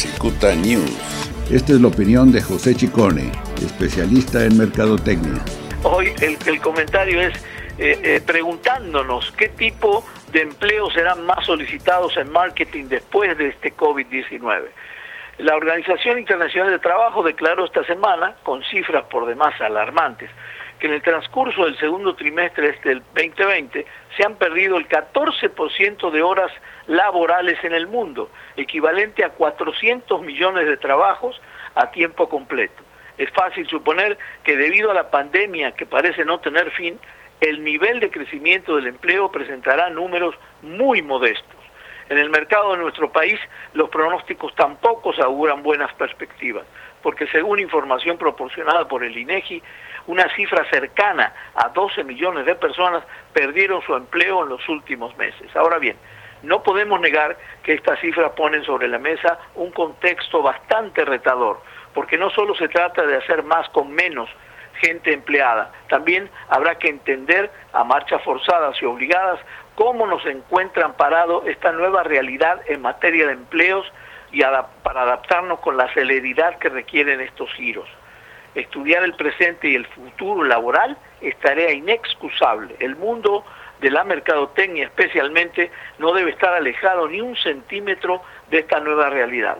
Cicuta News. Esta es la opinión de José Chicone, especialista en mercadotecnia. Hoy el, comentario es eh, eh, preguntándonos qué tipo de empleos serán más solicitados en marketing después de este COVID-19. La Organización Internacional de Trabajo declaró esta semana, con cifras por demás alarmantes, que en el transcurso del segundo trimestre del 2020 se han perdido el 14% de horas laborales en el mundo, equivalente a 400 millones de trabajos a tiempo completo. Es fácil suponer que debido a la pandemia que parece no tener fin, el nivel de crecimiento del empleo presentará números muy modestos. En el mercado de nuestro país los pronósticos tampoco se auguran buenas perspectivas, porque según información proporcionada por el INEGI, una cifra cercana a 12 millones de personas perdieron su empleo en los últimos meses. Ahora bien, no podemos negar que estas cifras ponen sobre la mesa un contexto bastante retador, porque no solo se trata de hacer más con menos gente empleada, también habrá que entender a marchas forzadas y obligadas cómo nos encuentra amparado esta nueva realidad en materia de empleos y para adaptarnos con la celeridad que requieren estos giros. Estudiar el presente y el futuro laboral es tarea inexcusable. El mundo de la mercadotecnia especialmente no debe estar alejado ni un centímetro de esta nueva realidad.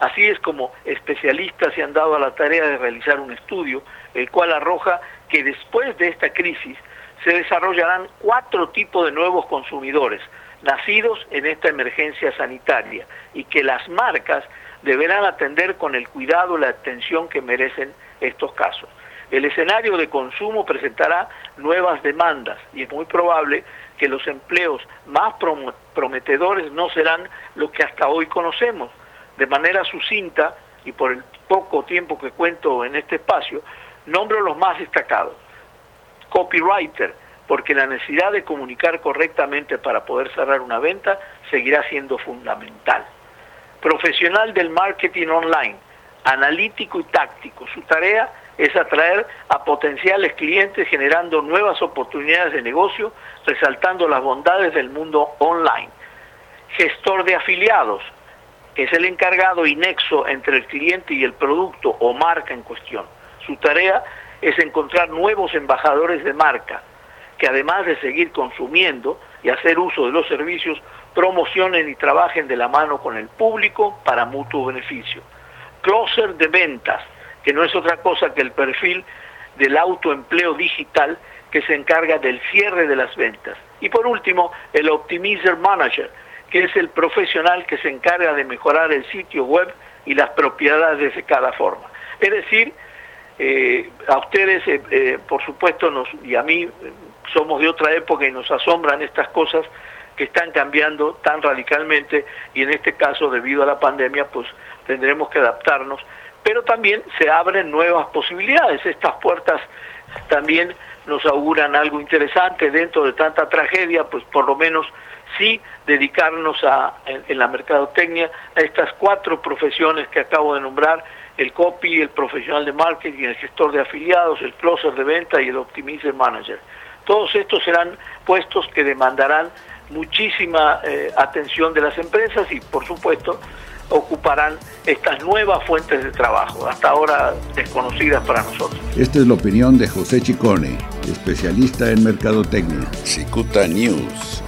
Así es como especialistas se han dado a la tarea de realizar un estudio, el cual arroja que después de esta crisis se desarrollarán cuatro tipos de nuevos consumidores, nacidos en esta emergencia sanitaria, y que las marcas deberán atender con el cuidado la atención que merecen estos casos. El escenario de consumo presentará nuevas demandas y es muy probable que los empleos más prometedores no serán los que hasta hoy conocemos. De manera sucinta, y por el poco tiempo que cuento en este espacio, nombro los más destacados. Copywriter, porque la necesidad de comunicar correctamente para poder cerrar una venta seguirá siendo fundamental. Profesional del marketing online, analítico y táctico. Su tarea es atraer a potenciales clientes generando nuevas oportunidades de negocio, resaltando las bondades del mundo online. Gestor de afiliados, es el encargado y nexo entre el cliente y el producto o marca en cuestión. Su tarea es encontrar nuevos embajadores de marca, que además de seguir consumiendo y hacer uso de los servicios, promocionen y trabajen de la mano con el público para mutuo beneficio. Closer de ventas, que no es otra cosa que el perfil del autoempleo digital que se encarga del cierre de las ventas. Y por último, el Optimizer Manager, que es el profesional que se encarga de mejorar el sitio web y las propiedades de cada forma. Es decir, eh, a ustedes, eh, eh, por supuesto, nos, y a mí, somos de otra época y nos asombran estas cosas que están cambiando tan radicalmente y en este caso, debido a la pandemia, pues tendremos que adaptarnos, pero también se abren nuevas posibilidades. Estas puertas también nos auguran algo interesante dentro de tanta tragedia, pues por lo menos sí dedicarnos a, en, la mercadotecnia a estas cuatro profesiones que acabo de nombrar, el copy, el profesional de marketing, el gestor de afiliados, el closer de venta y el optimizer manager. Todos estos serán puestos que demandarán muchísima eh, atención de las empresas y por supuesto ocuparán estas nuevas fuentes de trabajo, hasta ahora desconocidas para nosotros. Esta es la opinión de José Chicone, especialista en mercadotecnia. Cicuta News.